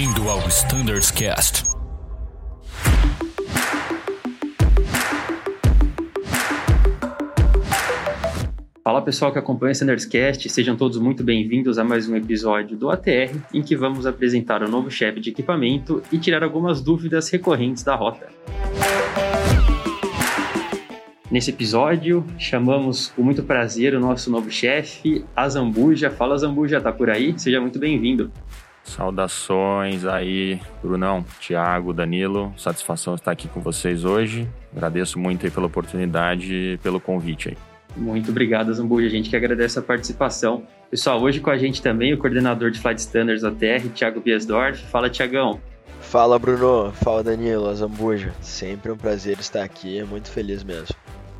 Bem-vindo ao Standards Cast. Fala pessoal que acompanha o Standards Cast, sejam todos muito bem-vindos a mais um episódio do ATR, em que vamos apresentar o novo chefe de equipamento e tirar algumas dúvidas recorrentes da rota. Nesse episódio, chamamos com muito prazer o nosso novo chefe, a Zambuja. Fala Zambuja, tá por aí? Seja muito bem-vindo. Saudações aí, Brunão, Thiago, Danilo. Satisfação estar aqui com vocês hoje. Agradeço muito aí pela oportunidade e pelo convite aí. Muito obrigado, Zambuja. A gente que agradece a participação. Pessoal, hoje com a gente também o coordenador de Flight Standards ATR, Thiago Biesdorf. Fala, Thiagão. Fala, Bruno. Fala, Danilo, Zambuja. Sempre um prazer estar aqui, muito feliz mesmo.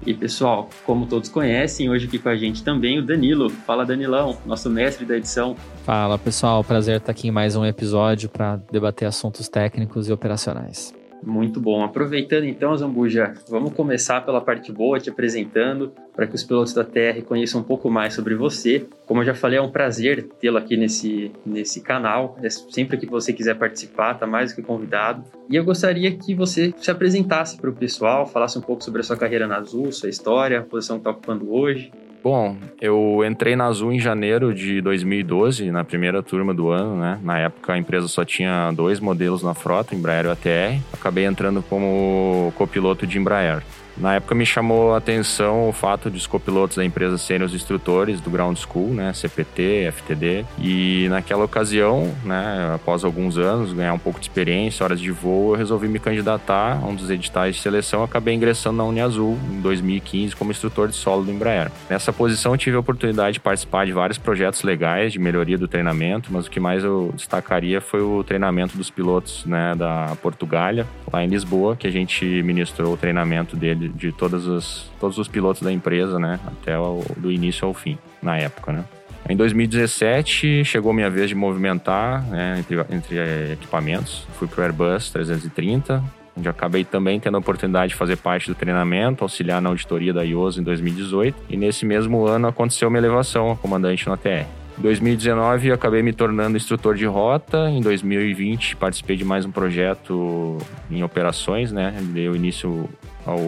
E pessoal, como todos conhecem, hoje aqui com a gente também o Danilo. Fala Danilão, nosso mestre da edição. Fala pessoal, prazer estar aqui em mais um episódio para debater assuntos técnicos e operacionais. Muito bom. Aproveitando então, Zambuja, vamos começar pela parte boa, te apresentando, para que os pilotos da TR conheçam um pouco mais sobre você. Como eu já falei, é um prazer tê-lo aqui nesse, nesse canal. É sempre que você quiser participar, tá mais do que convidado. E eu gostaria que você se apresentasse para o pessoal, falasse um pouco sobre a sua carreira na Azul, sua história, a posição que está ocupando hoje. Bom, eu entrei na Azul em janeiro de 2012, na primeira turma do ano, né? Na época a empresa só tinha dois modelos na frota, Embraer e ATR. Acabei entrando como copiloto de Embraer. Na época me chamou a atenção o fato de os copilotos da empresa serem os instrutores do Ground School, né, CPT, FTD, e naquela ocasião, né, após alguns anos, ganhar um pouco de experiência, horas de voo, eu resolvi me candidatar a um dos editais de seleção, acabei ingressando na Uniazul em 2015 como instrutor de solo do Embraer. Nessa posição tive a oportunidade de participar de vários projetos legais de melhoria do treinamento, mas o que mais eu destacaria foi o treinamento dos pilotos, né, da Portugália, lá em Lisboa, que a gente ministrou o treinamento dele de todas as, todos os pilotos da empresa, né? Até o, do início ao fim, na época, né? Em 2017, chegou minha vez de movimentar né, entre, entre eh, equipamentos. Fui para o Airbus 330, onde acabei também tendo a oportunidade de fazer parte do treinamento, auxiliar na auditoria da IOSA em 2018. E nesse mesmo ano aconteceu uma elevação a comandante na TR. Em 2019 acabei me tornando instrutor de rota. Em 2020 participei de mais um projeto em operações, né? Deu início ao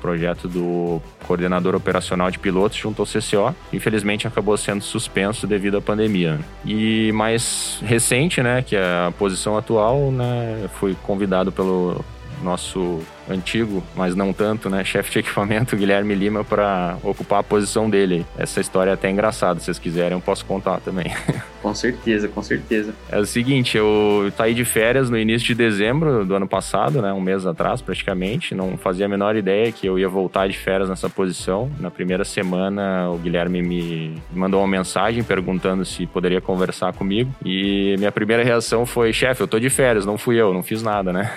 projeto do coordenador operacional de pilotos junto ao CCO. Infelizmente acabou sendo suspenso devido à pandemia. E mais recente, né, que é a posição atual, né, fui convidado pelo nosso antigo, mas não tanto, né, chefe de equipamento Guilherme Lima para ocupar a posição dele. Essa história é até engraçada, se vocês quiserem eu posso contar também. Com certeza, com certeza. É o seguinte, eu saí de férias no início de dezembro do ano passado, né, um mês atrás praticamente, não fazia a menor ideia que eu ia voltar de férias nessa posição. Na primeira semana o Guilherme me mandou uma mensagem perguntando se poderia conversar comigo e minha primeira reação foi, chefe, eu tô de férias, não fui eu, não fiz nada, né?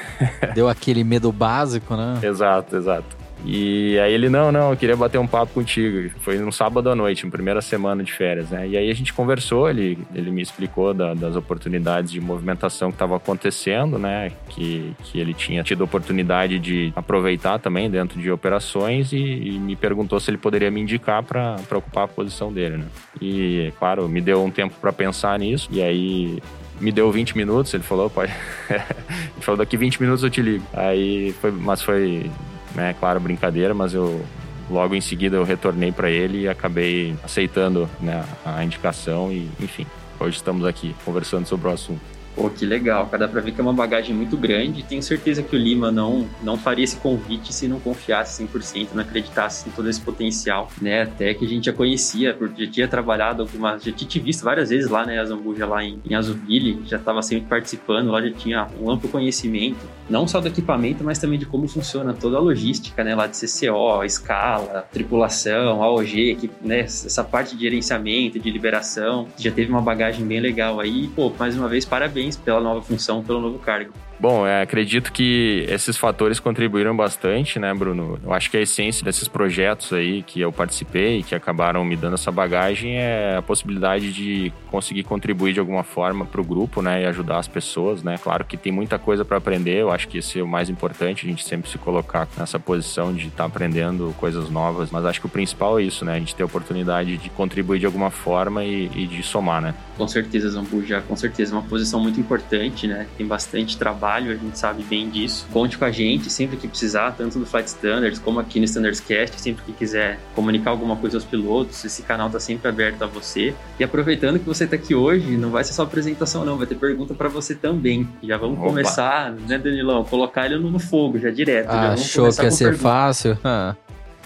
Deu aquele medo básico, né? Exato, exato. E aí ele, não, não, eu queria bater um papo contigo. Foi no sábado à noite, na primeira semana de férias, né? E aí a gente conversou, ele, ele me explicou da, das oportunidades de movimentação que estava acontecendo, né? Que, que ele tinha tido oportunidade de aproveitar também dentro de operações e, e me perguntou se ele poderia me indicar para ocupar a posição dele, né? E, claro, me deu um tempo para pensar nisso. E aí me deu 20 minutos, ele falou, pode. ele falou, daqui 20 minutos eu te ligo. Aí foi, mas foi né? Claro, brincadeira, mas eu logo em seguida eu retornei para ele e acabei aceitando né, a indicação e, enfim, hoje estamos aqui conversando sobre o assunto. Pô, que legal, cara. Dá pra ver que é uma bagagem muito grande. Tenho certeza que o Lima não, não faria esse convite se não confiasse 100%, não acreditasse em todo esse potencial, né? Até que a gente já conhecia, porque já tinha trabalhado algumas, já tinha te visto várias vezes lá, né? A Zambuja lá em, em Azuville, já estava sempre participando, lá já tinha um amplo conhecimento, não só do equipamento, mas também de como funciona toda a logística, né? Lá de CCO, escala, tripulação, AOG, que, né? Essa parte de gerenciamento, de liberação, já teve uma bagagem bem legal aí. Pô, mais uma vez, parabéns parabéns pela nova função, pelo novo cargo. Bom, é, acredito que esses fatores contribuíram bastante, né, Bruno? Eu acho que a essência desses projetos aí que eu participei, que acabaram me dando essa bagagem, é a possibilidade de conseguir contribuir de alguma forma para o grupo, né, e ajudar as pessoas, né? Claro que tem muita coisa para aprender, eu acho que esse é o mais importante, a gente sempre se colocar nessa posição de estar tá aprendendo coisas novas, mas acho que o principal é isso, né? A gente ter a oportunidade de contribuir de alguma forma e, e de somar, né? Com certeza, Zambuja, com certeza, uma posição muito importante, né? Tem bastante trabalho, a gente sabe bem disso. Conte com a gente sempre que precisar, tanto do Flight Standards como aqui no Standards Cast, sempre que quiser comunicar alguma coisa aos pilotos, esse canal está sempre aberto a você. E aproveitando que você está aqui hoje, não vai ser só apresentação não, vai ter pergunta para você também. Já vamos Opa. começar, né, Danilão? Colocar ele no fogo já direto. Ah, já achou que ia ser pergunta. fácil? Ah.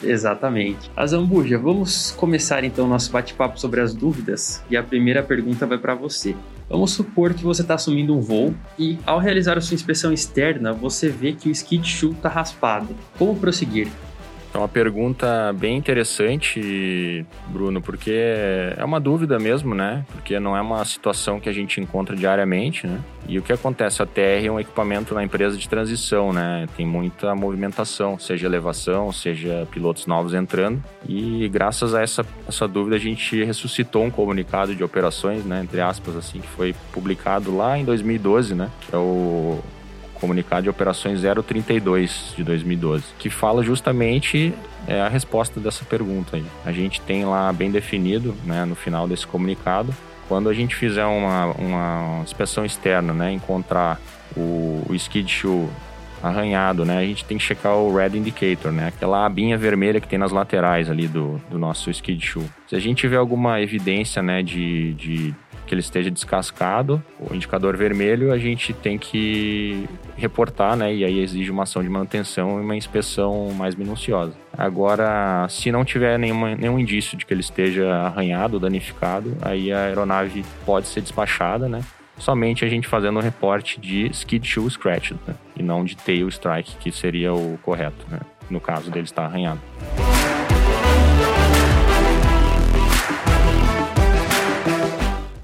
Exatamente. Azambuja, vamos começar então nosso bate-papo sobre as dúvidas. E a primeira pergunta vai para você. Vamos supor que você está assumindo um voo e, ao realizar a sua inspeção externa, você vê que o skid shoe está raspado. Como prosseguir? É uma pergunta bem interessante, Bruno, porque é uma dúvida mesmo, né? Porque não é uma situação que a gente encontra diariamente, né? E o que acontece? A TR é um equipamento na empresa de transição, né? Tem muita movimentação, seja elevação, seja pilotos novos entrando. E graças a essa, essa dúvida, a gente ressuscitou um comunicado de operações, né? Entre aspas, assim, que foi publicado lá em 2012, né? Que é o comunicado de operações 032 de 2012, que fala justamente é, a resposta dessa pergunta aí. A gente tem lá bem definido, né, no final desse comunicado, quando a gente fizer uma, uma inspeção externa, né, encontrar o, o skid shoe arranhado, né? A gente tem que checar o red indicator, né? Aquela abinha vermelha que tem nas laterais ali do, do nosso skid shoe. Se a gente tiver alguma evidência, né, de, de que ele esteja descascado, o indicador vermelho, a gente tem que reportar, né? E aí exige uma ação de manutenção e uma inspeção mais minuciosa. Agora, se não tiver nenhuma, nenhum indício de que ele esteja arranhado, danificado, aí a aeronave pode ser despachada, né? Somente a gente fazendo o reporte de skid shoe scratched, né? E não de tail strike, que seria o correto, né? No caso dele estar arranhado.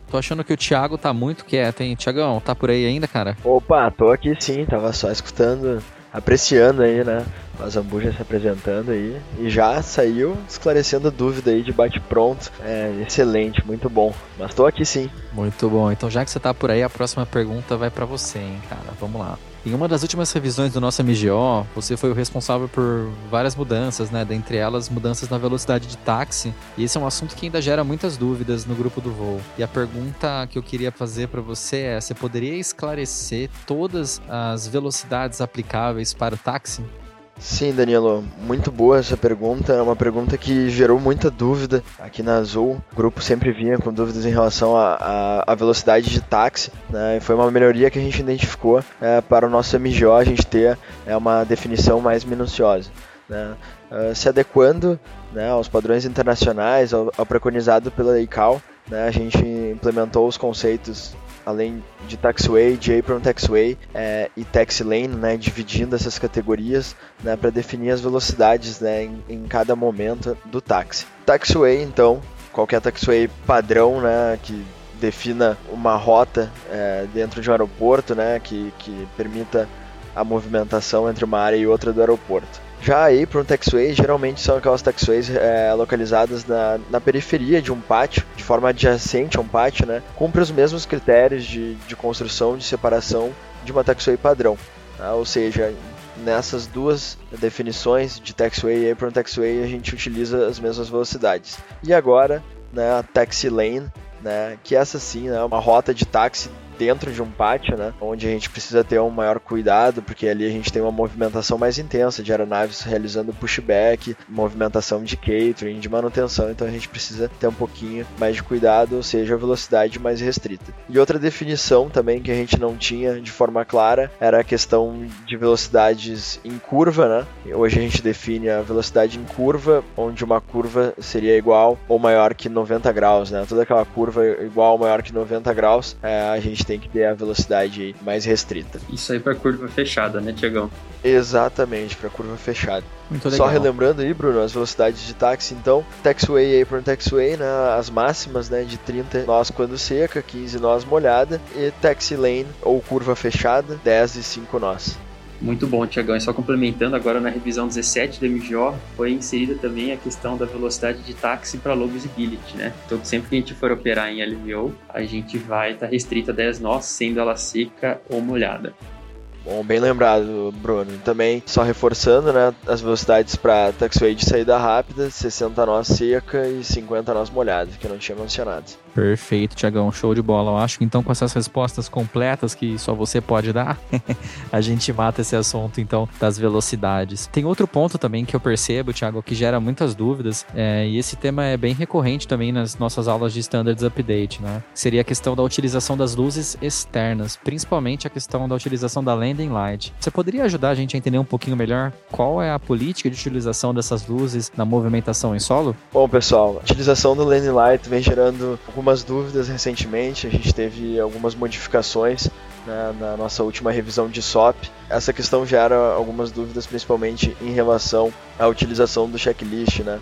Tô achando que o Thiago tá muito quieto, hein? Thiagão, tá por aí ainda, cara? Opa, tô aqui sim, tava só escutando, apreciando aí, né? O Zambuja se apresentando aí. E já saiu esclarecendo a dúvida aí de bate-pronto. É excelente, muito bom. Mas tô aqui sim. Muito bom. Então, já que você tá por aí, a próxima pergunta vai para você, hein, cara? Vamos lá. Em uma das últimas revisões do nosso MGO, você foi o responsável por várias mudanças, né? Dentre elas, mudanças na velocidade de táxi. E esse é um assunto que ainda gera muitas dúvidas no grupo do voo. E a pergunta que eu queria fazer para você é: você poderia esclarecer todas as velocidades aplicáveis para o táxi? Sim, Danilo, muito boa essa pergunta. É uma pergunta que gerou muita dúvida aqui na Azul. O grupo sempre vinha com dúvidas em relação à velocidade de táxi, né? E foi uma melhoria que a gente identificou é, para o nosso MGO a gente ter é, uma definição mais minuciosa. Né? Uh, se adequando né, aos padrões internacionais, ao, ao preconizado pela ICAO, né, a gente implementou os conceitos além de taxiway, de apron taxiway é, e taxi lane, né, dividindo essas categorias né, para definir as velocidades né, em, em, cada momento do táxi. Taxiway, então, qualquer taxiway padrão né, que defina uma rota é, dentro de um aeroporto né, que, que permita a movimentação entre uma área e outra do aeroporto. Já aí, para um taxiway, geralmente são aquelas taxiways é, localizadas na, na periferia de um pátio, de forma adjacente a um pátio, né? Cumpre os mesmos critérios de, de construção, de separação de uma taxiway padrão. Tá? Ou seja, nessas duas definições de taxiway e apron taxiway, a gente utiliza as mesmas velocidades. E agora, né, a taxi lane, né, que essa sim né, é uma rota de táxi dentro de um pátio, né? Onde a gente precisa ter um maior cuidado, porque ali a gente tem uma movimentação mais intensa de aeronaves realizando pushback, movimentação de catering, de manutenção, então a gente precisa ter um pouquinho mais de cuidado, ou seja, a velocidade mais restrita. E outra definição também que a gente não tinha de forma clara era a questão de velocidades em curva, né? Hoje a gente define a velocidade em curva, onde uma curva seria igual ou maior que 90 graus, né? Toda aquela curva igual ou maior que 90 graus, é, a gente tem que ter a velocidade mais restrita. Isso aí para curva fechada, né, Tiagão? Exatamente, para curva fechada. Muito legal. Só relembrando aí, Bruno, as velocidades de táxi, então, taxiway e apron taxiway, né, as máximas, né, de 30 nós quando seca, 15 nós molhada, e taxi lane ou curva fechada, 10 e 5 nós. Muito bom, Tiagão. E só complementando, agora na revisão 17 do MGO foi inserida também a questão da velocidade de táxi para low visibility, né? Então, sempre que a gente for operar em LVO, a gente vai estar tá restrito a 10 nós, sendo ela seca ou molhada. Bom, bem lembrado, Bruno. Também, só reforçando, né, as velocidades para taxiway de saída rápida, 60 nós seca e 50 nós molhada, que eu não tinha mencionado. Perfeito, Tiagão, show de bola. Eu acho que então com essas respostas completas que só você pode dar, a gente mata esse assunto então das velocidades. Tem outro ponto também que eu percebo, Tiago, que gera muitas dúvidas, é, e esse tema é bem recorrente também nas nossas aulas de Standards Update, né? Seria a questão da utilização das luzes externas, principalmente a questão da utilização da light. Você poderia ajudar a gente a entender um pouquinho melhor qual é a política de utilização dessas luzes na movimentação em solo? Bom, pessoal, a utilização do landing light vem gerando algumas dúvidas recentemente, a gente teve algumas modificações né, na nossa última revisão de SOP. Essa questão gera algumas dúvidas, principalmente em relação à utilização do checklist. Né?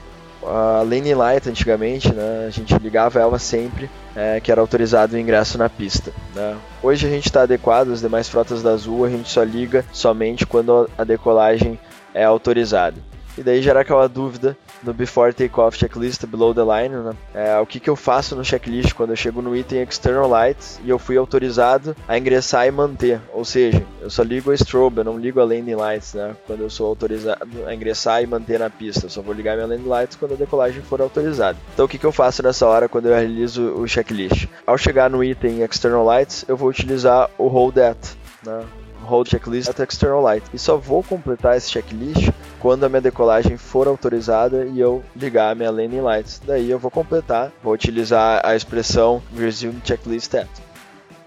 A Lane Light, antigamente, né, a gente ligava ela sempre é, que era autorizado o ingresso na pista. Né? Hoje a gente está adequado, as demais frotas da Azul a gente só liga somente quando a decolagem é autorizada. E daí gera aquela dúvida no Before Takeoff Checklist Below the Line, né? É, o que, que eu faço no checklist quando eu chego no item External Lights e eu fui autorizado a ingressar e manter. Ou seja, eu só ligo a strobe, eu não ligo a landing lights, né? Quando eu sou autorizado a ingressar e manter na pista. Eu só vou ligar minha landing lights quando a decolagem for autorizada. Então o que, que eu faço nessa hora quando eu realizo o checklist? Ao chegar no item External Lights, eu vou utilizar o Hold At, né? Hold Checklist at External Light. E só vou completar esse checklist quando a minha decolagem for autorizada e eu ligar a minha landing lights. Daí eu vou completar, vou utilizar a expressão Resume Checklist At.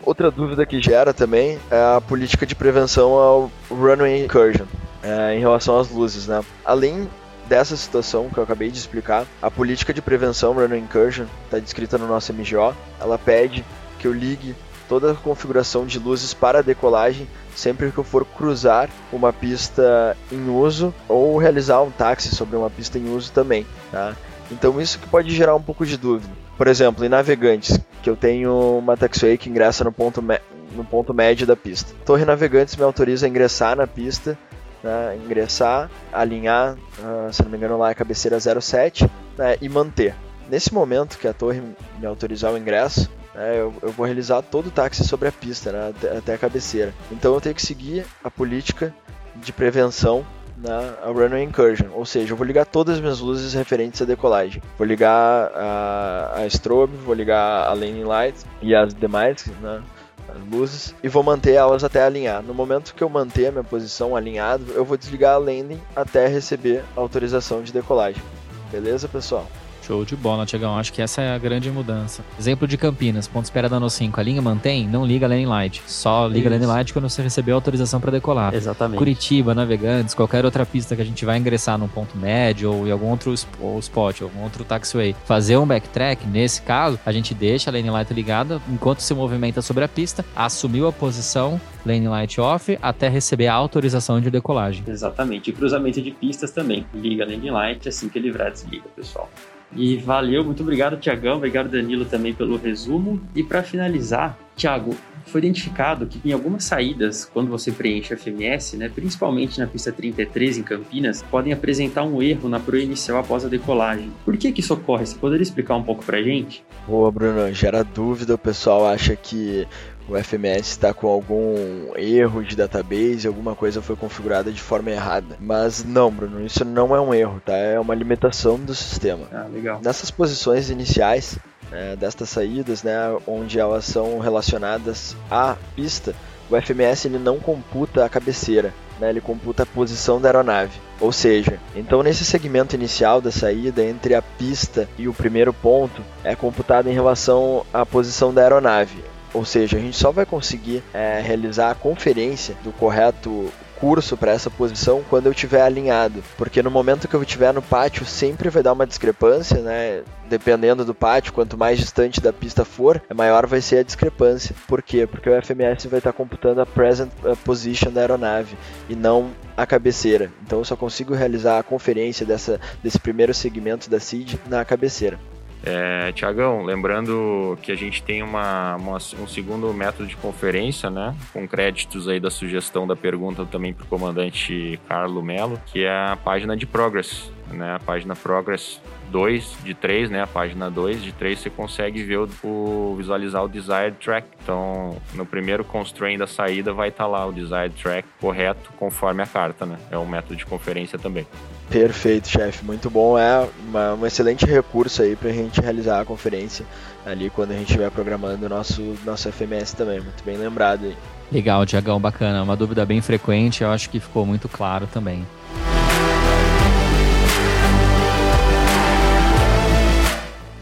Outra dúvida que gera também é a política de prevenção ao runway incursion é, em relação às luzes, né? Além dessa situação que eu acabei de explicar, a política de prevenção runway incursion está descrita no nosso MGO. Ela pede que eu ligue toda a configuração de luzes para decolagem sempre que eu for cruzar uma pista em uso ou realizar um táxi sobre uma pista em uso também, tá? Então isso que pode gerar um pouco de dúvida. Por exemplo, em navegantes, que eu tenho uma taxiway que ingressa no ponto, no ponto médio da pista. Torre Navegantes me autoriza a ingressar na pista, né, ingressar, alinhar, uh, se não me engano lá é a cabeceira 07, né, e manter. Nesse momento que a torre me autorizar o ingresso, é, eu, eu, vou realizar todo o táxi sobre a pista, né, até, até, a cabeceira. Então eu tenho que seguir a política de prevenção na runway incursion, ou seja, eu vou ligar todas as minhas luzes referentes à decolagem. Vou ligar a, a strobe, vou ligar a landing light e as demais, né, as luzes, e vou manter elas até alinhar. No momento que eu manter a minha posição alinhada, eu vou desligar a landing até receber autorização de decolagem. Beleza, pessoal? Show de bola, Tiagão. Acho que essa é a grande mudança. Exemplo de Campinas, ponto espera dano 5. A linha mantém, não liga a landing light. Só liga a landing light quando você recebeu a autorização para decolar. Exatamente. Curitiba, Navegantes, qualquer outra pista que a gente vai ingressar num ponto médio ou em algum outro spot, algum outro taxiway, fazer um backtrack, nesse caso, a gente deixa a landing light ligada enquanto se movimenta sobre a pista, assumiu a posição, lane light off até receber a autorização de decolagem. Exatamente. E cruzamento de pistas também. Liga a lane light assim que livrar desliga, pessoal. E valeu, muito obrigado, Tiagão. Obrigado, Danilo, também pelo resumo. E para finalizar, Tiago, foi identificado que em algumas saídas, quando você preenche a FMS, né, principalmente na pista 33 em Campinas, podem apresentar um erro na proa inicial após a decolagem. Por que, que isso ocorre? Você poderia explicar um pouco pra gente? Boa, Bruno. Gera dúvida, o pessoal acha que o FMS está com algum erro de database, alguma coisa foi configurada de forma errada. Mas não, Bruno, isso não é um erro, tá? É uma limitação do sistema. Ah, legal. Nessas posições iniciais é, destas saídas, né, onde elas são relacionadas à pista, o FMS ele não computa a cabeceira, né, ele computa a posição da aeronave. Ou seja, então nesse segmento inicial da saída, entre a pista e o primeiro ponto, é computado em relação à posição da aeronave. Ou seja, a gente só vai conseguir é, realizar a conferência do correto recurso para essa posição quando eu estiver alinhado, porque no momento que eu estiver no pátio sempre vai dar uma discrepância, né? Dependendo do pátio, quanto mais distante da pista for, maior vai ser a discrepância. Por quê? Porque o FMS vai estar computando a present position da aeronave e não a cabeceira. Então eu só consigo realizar a conferência dessa, desse primeiro segmento da SID na cabeceira. É, Tiagão, lembrando que a gente tem uma, uma, um segundo método de conferência, né? Com créditos aí da sugestão da pergunta também para o comandante Carlo Melo, que é a página de Progress, né? A página Progress 2 de 3, né? A página 2 de 3 você consegue ver o, o, visualizar o desired track. Então, no primeiro constraint da saída vai estar tá lá o desired track correto conforme a carta, né? É um método de conferência também. Perfeito, chefe. Muito bom. É uma, um excelente recurso aí para a gente realizar a conferência ali quando a gente estiver programando o nosso, nosso FMS também. Muito bem lembrado aí. Legal, Tiagão, bacana. Uma dúvida bem frequente, eu acho que ficou muito claro também.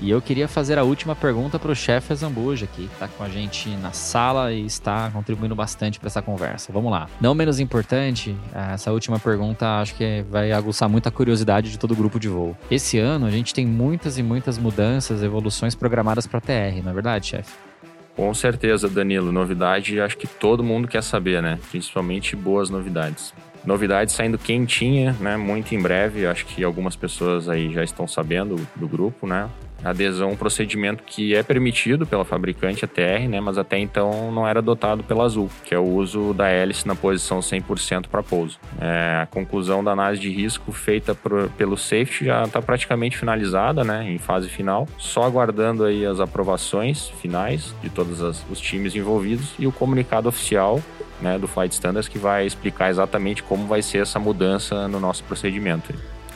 E eu queria fazer a última pergunta para o chefe Zambuja, que está com a gente na sala e está contribuindo bastante para essa conversa. Vamos lá. Não menos importante, essa última pergunta acho que vai aguçar muita curiosidade de todo o grupo de voo. Esse ano a gente tem muitas e muitas mudanças, evoluções programadas para TR, não é verdade, chefe? Com certeza, Danilo. Novidade, acho que todo mundo quer saber, né? Principalmente boas novidades. Novidades saindo quentinha, né? Muito em breve. Acho que algumas pessoas aí já estão sabendo do grupo, né? Adesão a um procedimento que é permitido pela fabricante ATR, né, mas até então não era adotado pela Azul, que é o uso da hélice na posição 100% para pouso. É, a conclusão da análise de risco feita por, pelo safety já está praticamente finalizada, né, em fase final, só aguardando aí as aprovações finais de todos as, os times envolvidos e o comunicado oficial né, do Flight Standards que vai explicar exatamente como vai ser essa mudança no nosso procedimento.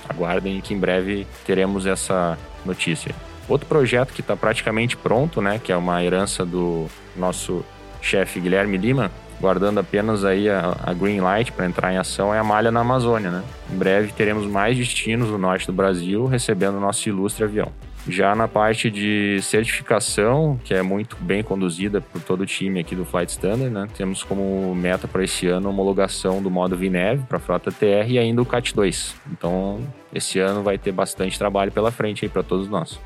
Aguardem que em breve teremos essa notícia. Outro projeto que está praticamente pronto, né, que é uma herança do nosso chefe Guilherme Lima, guardando apenas aí a, a green light para entrar em ação, é a malha na Amazônia. Né? Em breve teremos mais destinos no norte do Brasil recebendo nosso ilustre avião. Já na parte de certificação, que é muito bem conduzida por todo o time aqui do Flight Standard, né? temos como meta para esse ano a homologação do modo VNEV para a frota TR e ainda o CAT 2. Então, esse ano vai ter bastante trabalho pela frente aí para todos nós.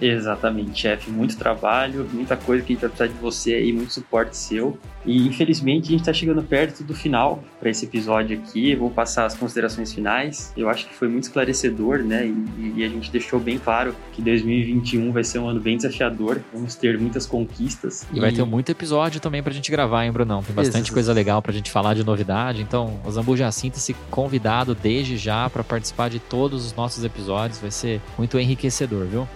Exatamente, chefe. Muito trabalho, muita coisa que a gente vai precisar de você aí, muito suporte seu. E infelizmente a gente está chegando perto do final para esse episódio aqui. Eu vou passar as considerações finais. Eu acho que foi muito esclarecedor, né? E, e, a gente deixou bem claro que 2021 vai ser um ano bem desafiador. Vamos ter muitas conquistas. E, e... vai ter muito episódio também para a gente gravar, hein, Brunão? Tem bastante Exato. coisa legal para a gente falar de novidade. Então, o Zambu já sinta-se convidado desde já para participar de todos os nossos episódios. Vai ser muito enriquecedor, viu?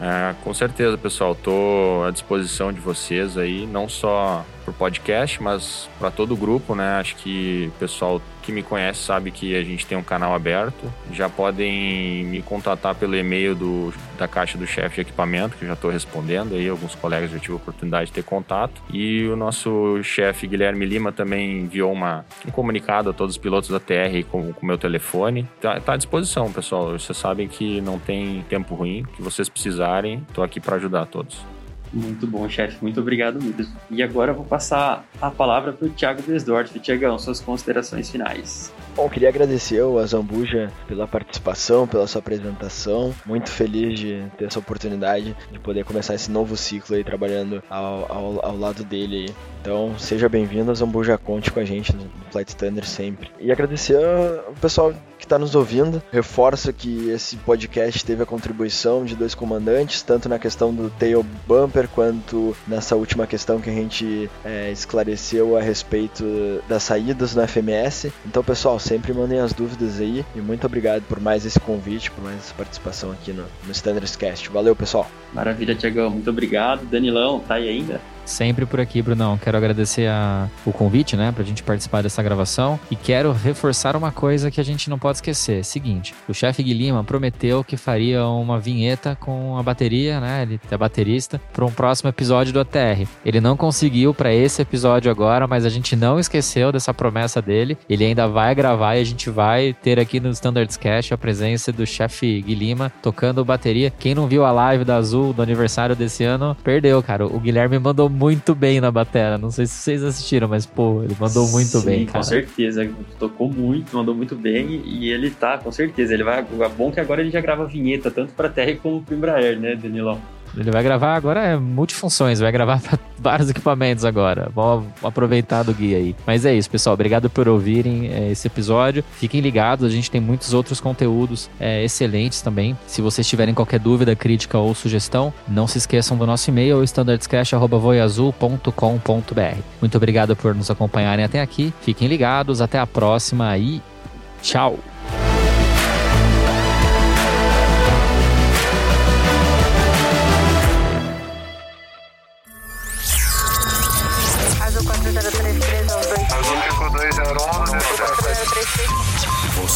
É, com certeza, pessoal. Estou à disposição de vocês aí, não só por podcast, mas para todo o grupo, né? Acho que o pessoal que me conhece sabe que a gente tem um canal aberto. Já podem me contatar pelo e-mail do, da caixa do chefe de equipamento, que eu já estou respondendo aí. Alguns colegas já tive a oportunidade de ter contato. E o nosso chefe Guilherme Lima também enviou uma, um comunicado a todos os pilotos da TR com o meu telefone. Tá, tá à disposição, pessoal. Vocês sabem que não tem tempo ruim. Que vocês precisarem, estou aqui para ajudar todos. Muito bom, chefe. Muito obrigado mesmo. E agora eu vou passar a palavra para o Thiago Desdorf. Tiagão, suas considerações finais. Bom, queria agradecer ao Azambuja pela participação, pela sua apresentação. Muito feliz de ter essa oportunidade de poder começar esse novo ciclo aí trabalhando ao, ao, ao lado dele. Então, seja bem-vindo, Azambuja, conte com a gente no Flight Standard sempre. E agradecer ao pessoal que está nos ouvindo. Reforço que esse podcast teve a contribuição de dois comandantes, tanto na questão do tail bumper quanto nessa última questão que a gente é, esclareceu a respeito das saídas no FMS. Então, pessoal, sempre mandem as dúvidas aí e muito obrigado por mais esse convite, por mais essa participação aqui no, no Standards Cast. Valeu, pessoal. Maravilha, Tiagão. Muito obrigado. Danilão, tá aí ainda? Sempre por aqui, Brunão. Quero agradecer a, o convite, né, pra gente participar dessa gravação. E quero reforçar uma coisa que a gente não pode esquecer. Seguinte, o chefe Guilherme prometeu que faria uma vinheta com a bateria, né, ele é baterista, para um próximo episódio do ATR. Ele não conseguiu para esse episódio agora, mas a gente não esqueceu dessa promessa dele. Ele ainda vai gravar e a gente vai ter aqui no Standards Cash a presença do chefe Guilherme tocando bateria. Quem não viu a live da Azul do aniversário desse ano, perdeu, cara. O Guilherme mandou muito bem na batera. Não sei se vocês assistiram, mas, pô, ele mandou muito Sim, bem, com cara. certeza. Tocou muito, mandou muito bem e ele tá, com certeza. Ele vai. É bom que agora ele já grava vinheta, tanto pra Terra como pro Embraer, né, Danilão? Ele vai gravar agora é multifunções, vai gravar para vários equipamentos agora. Vamos aproveitar do guia aí. Mas é isso, pessoal. Obrigado por ouvirem é, esse episódio. Fiquem ligados, a gente tem muitos outros conteúdos é, excelentes também. Se vocês tiverem qualquer dúvida, crítica ou sugestão, não se esqueçam do nosso e-mail, standardscash.voiazul.com.br. Muito obrigado por nos acompanharem até aqui. Fiquem ligados, até a próxima e tchau!